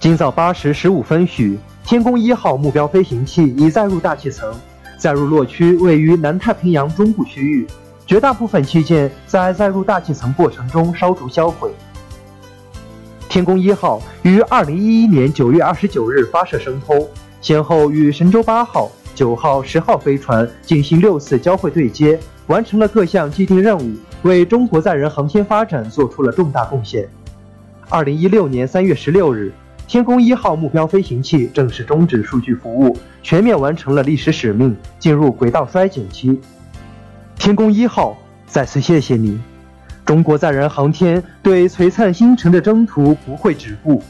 今早八时十五分许，天宫一号目标飞行器已载入大气层，载入落区位于南太平洋中部区域，绝大部分器件在载入大气层过程中烧灼销毁。天宫一号于二零一一年九月二十九日发射升空，先后与神舟八号、九号、十号飞船进行六次交会对接，完成了各项既定任务，为中国载人航天发展做出了重大贡献。二零一六年三月十六日，天宫一号目标飞行器正式终止数据服务，全面完成了历史使命，进入轨道衰减期。天宫一号，再次谢谢你！中国载人航天对璀璨星辰的征途不会止步，